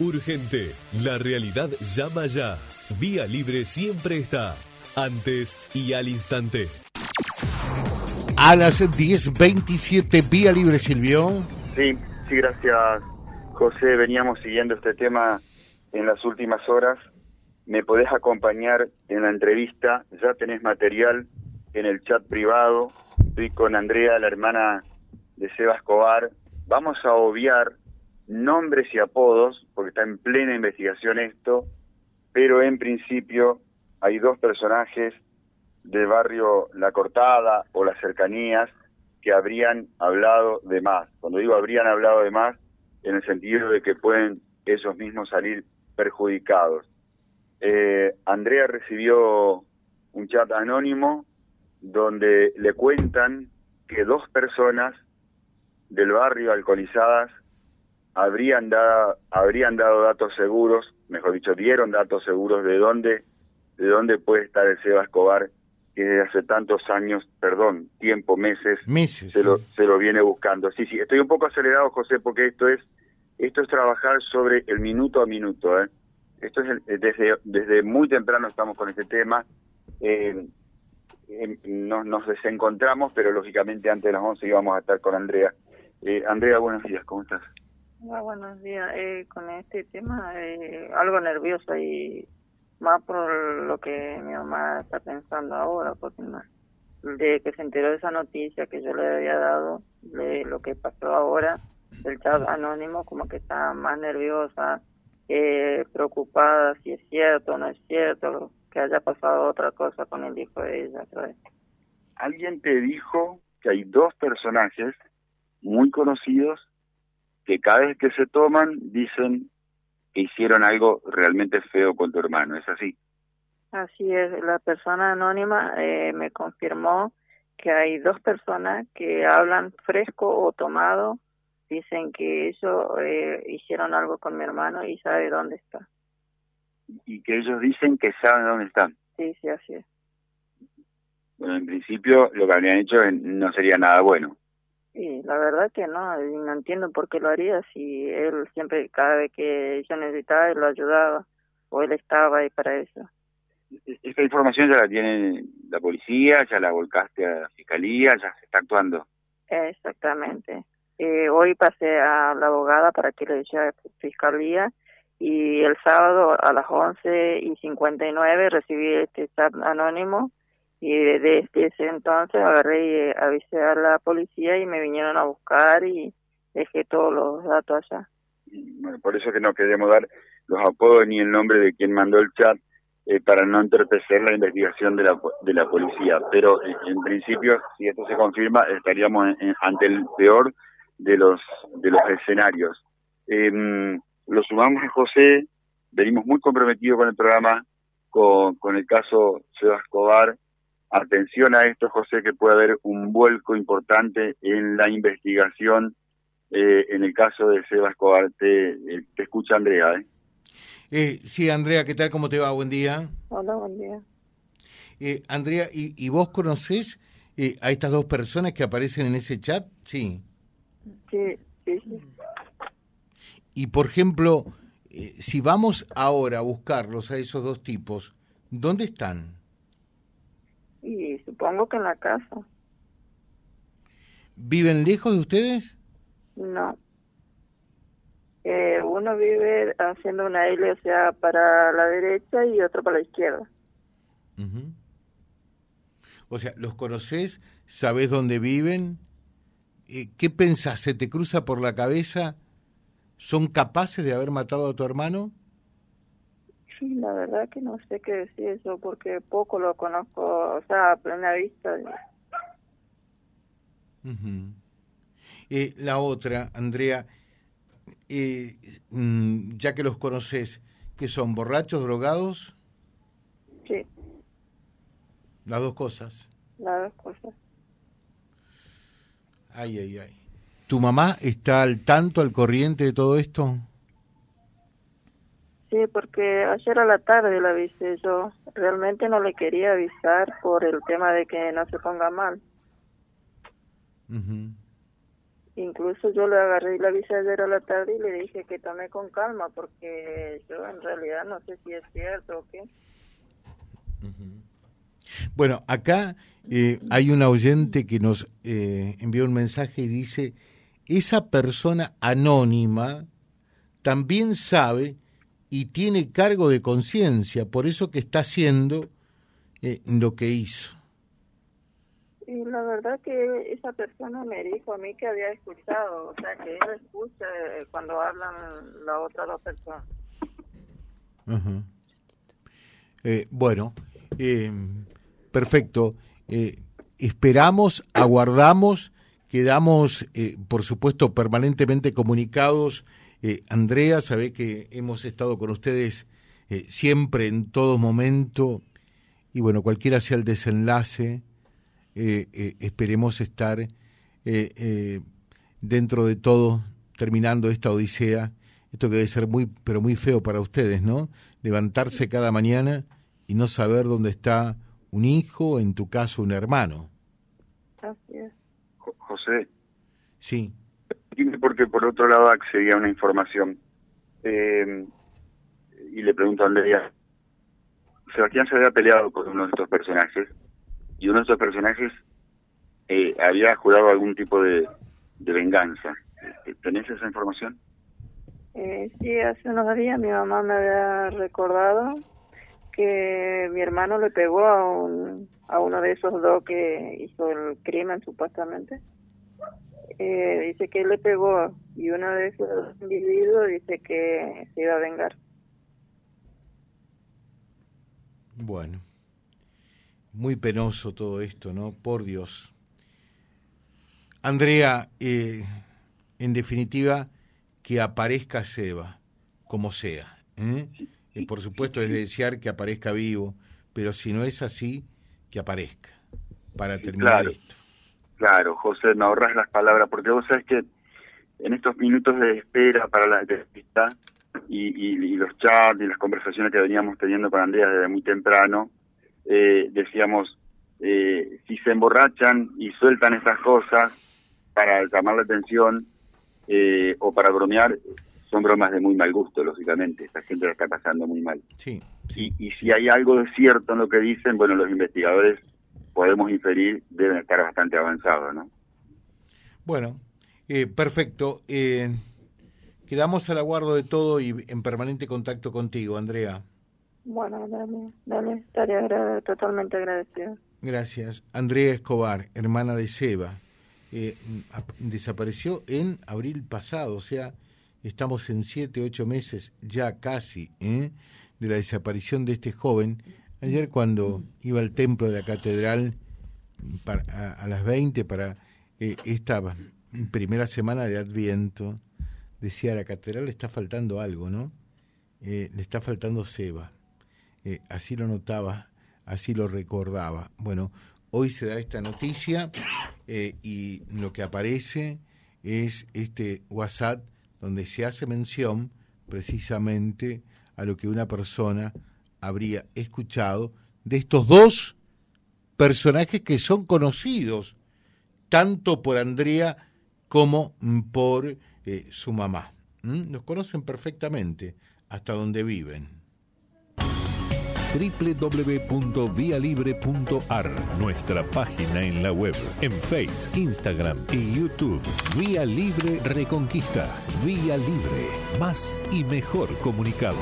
Urgente, la realidad llama ya. Vía Libre siempre está, antes y al instante. A las 10.27, Vía Libre, Silvio. Sí, sí, gracias, José. Veníamos siguiendo este tema en las últimas horas. Me podés acompañar en la entrevista. Ya tenés material en el chat privado. Estoy con Andrea, la hermana de Seba Escobar. Vamos a obviar nombres y apodos, porque está en plena investigación esto, pero en principio hay dos personajes del barrio La Cortada o las cercanías que habrían hablado de más. Cuando digo habrían hablado de más, en el sentido de que pueden ellos mismos salir perjudicados. Eh, Andrea recibió un chat anónimo donde le cuentan que dos personas del barrio alcoholizadas habrían dado, habrían dado datos seguros, mejor dicho, dieron datos seguros de dónde, de dónde puede estar el Seba Escobar, que desde hace tantos años, perdón, tiempo, meses, meses se, lo, se lo viene buscando. Sí, sí, estoy un poco acelerado, José, porque esto es, esto es trabajar sobre el minuto a minuto. ¿eh? Esto es desde, desde muy temprano estamos con este tema. Eh, nos, nos desencontramos, pero lógicamente antes de las 11 íbamos a estar con Andrea. Eh, Andrea, buenos días, ¿cómo estás? Buenos días. Eh, con este tema, eh, algo nervioso y más por lo que mi mamá está pensando ahora, porque de que se enteró de esa noticia que yo le había dado, de lo que pasó ahora, del chat anónimo, como que está más nerviosa, eh, preocupada si es cierto o no es cierto, que haya pasado otra cosa con el hijo de ella. Alguien te dijo que hay dos personajes muy conocidos que cada vez que se toman dicen que hicieron algo realmente feo con tu hermano, ¿es así? Así es, la persona anónima eh, me confirmó que hay dos personas que hablan fresco o tomado, dicen que ellos eh, hicieron algo con mi hermano y sabe dónde está. Y que ellos dicen que saben dónde están. Sí, sí, así es. Bueno, en principio lo que habrían hecho no sería nada bueno. Sí, la verdad que no, no entiendo por qué lo haría si él siempre, cada vez que yo necesitaba, él lo ayudaba o él estaba ahí para eso. ¿Esta información ya la tiene la policía, ya la volcaste a la fiscalía, ya se está actuando? Exactamente. Eh, hoy pasé a la abogada para que le dijera fiscalía y el sábado a las 11 y 59 recibí este chat anónimo y desde ese entonces agarré y eh, avisé a la policía y me vinieron a buscar y dejé todos los datos allá. Bueno, por eso que no queremos dar los apodos ni el nombre de quien mandó el chat eh, para no entorpecer la investigación de la, de la policía. Pero eh, en principio, si esto se confirma, estaríamos ante el peor de los de los escenarios. Em, lo sumamos a José, venimos muy comprometidos con el programa, con, con el caso Seba Escobar, Atención a esto, José, que puede haber un vuelco importante en la investigación eh, en el caso de Sebas Escobar. Te, eh, escucha Andrea. ¿eh? ¿eh? sí, Andrea, ¿qué tal? ¿Cómo te va? Buen día. Hola, buen día. Eh, Andrea, ¿y, ¿y, vos conocés a estas dos personas que aparecen en ese chat? Sí. Sí, sí, sí. Y, por ejemplo, si vamos ahora a buscarlos a esos dos tipos, ¿dónde están? Supongo que en la casa. ¿Viven lejos de ustedes? No. Eh, uno vive haciendo una L, o sea, para la derecha y otro para la izquierda. O sea, ¿los conoces? ¿Sabes dónde viven? Eh, ¿Qué pensás? ¿Se te cruza por la cabeza? ¿Son capaces de haber matado a tu hermano? Sí, la verdad que no sé qué decir eso porque poco lo conozco, o sea, a plena vista. eh, la otra, Andrea, eh, mm, ya que los conoces, ¿qué son? ¿Borrachos, drogados? Sí. Las dos cosas. Las dos cosas. Ay, ay, ay. ¿Tu mamá está al tanto, al corriente de todo esto? Sí, porque ayer a la tarde la avisé yo. Realmente no le quería avisar por el tema de que no se ponga mal. Incluso yo le agarré y la avisé ayer a la tarde y le dije que tome con calma porque yo en realidad no sé si es cierto o qué. Bueno, acá eh, hay un oyente que nos eh, envió un mensaje y dice, esa persona anónima también sabe y tiene cargo de conciencia, por eso que está haciendo eh, lo que hizo. Y la verdad que esa persona me dijo a mí que había escuchado, o sea, que él escucha cuando hablan la otra dos personas. Eh, bueno, eh, perfecto. esperamos, aguardamos, quedamos, por supuesto, permanentemente comunicados eh, Andrea, sabe que hemos estado con ustedes eh, siempre, en todo momento, y bueno, cualquiera sea el desenlace, eh, esperemos estar dentro de todo, terminando esta odisea, esto que debe ser muy, pero muy feo para ustedes, ¿no? Levantarse cada mañana y no saber dónde está un hijo, en tu caso un hermano. Así es. José. Sí porque por otro lado accedía a una información. Eh, y le pregunto a Andrea, Sebastián se había peleado con uno de estos personajes y uno de estos personajes eh, había jurado algún tipo de, venganza. Eh, ¿Tenés esa información? Eh, sí, hace unos días mi mamá me había recordado que mi hermano le pegó a, un, a uno de esos dos que hizo el crimen supuestamente eh, dice que él le pegó y uno de esos individuos dice que se iba a vengar. Bueno, muy penoso todo esto, ¿no? Por Dios. Andrea, eh, en definitiva, que aparezca Seba, como sea. ¿eh? Y por supuesto es desear que aparezca vivo, pero si no es así, que aparezca, para terminar esto. Claro, José, me ahorras las palabras, porque vos sabés que en estos minutos de espera para la entrevista y, los chats y las conversaciones que veníamos teniendo con Andrea desde muy temprano, eh, decíamos, eh, si se emborrachan y sueltan estas cosas para llamar la atención eh, o para bromear, son bromas de muy mal gusto, lógicamente. Esta gente la está pasando muy mal. Sí, sí, y, y si hay algo de cierto en lo que dicen, bueno, los investigadores podemos inferir deben estar bastante avanzados, ¿no? Bueno, eh, perfecto. Eh, quedamos al aguardo de todo y en permanente contacto contigo, Andrea. Bueno, dale, dale, estaría totalmente agradecido. Gracias. Andrea Escobar, hermana de Seba, eh, desapareció en abril pasado, o sea, estamos en siete, ocho meses ya casi de la desaparición de este joven Ayer cuando iba al templo de la catedral a, las 20 para eh, esta primera semana de Adviento, decía, a la catedral le está faltando algo, ¿no? Eh, le está faltando Seba. Eh, así lo notaba, así lo recordaba. Bueno, hoy se da esta noticia y lo que aparece es este WhatsApp donde se hace mención precisamente a lo que una persona habría escuchado de estos dos personajes que son conocidos tanto por Andrea como por eh, su mamá. ¿Mm? Nos conocen perfectamente hasta donde viven www.vialibre.ar, nuestra página en la web, en Facebook, Instagram y YouTube. Vía Libre Reconquista. Vía Libre. Más y mejor comunicados.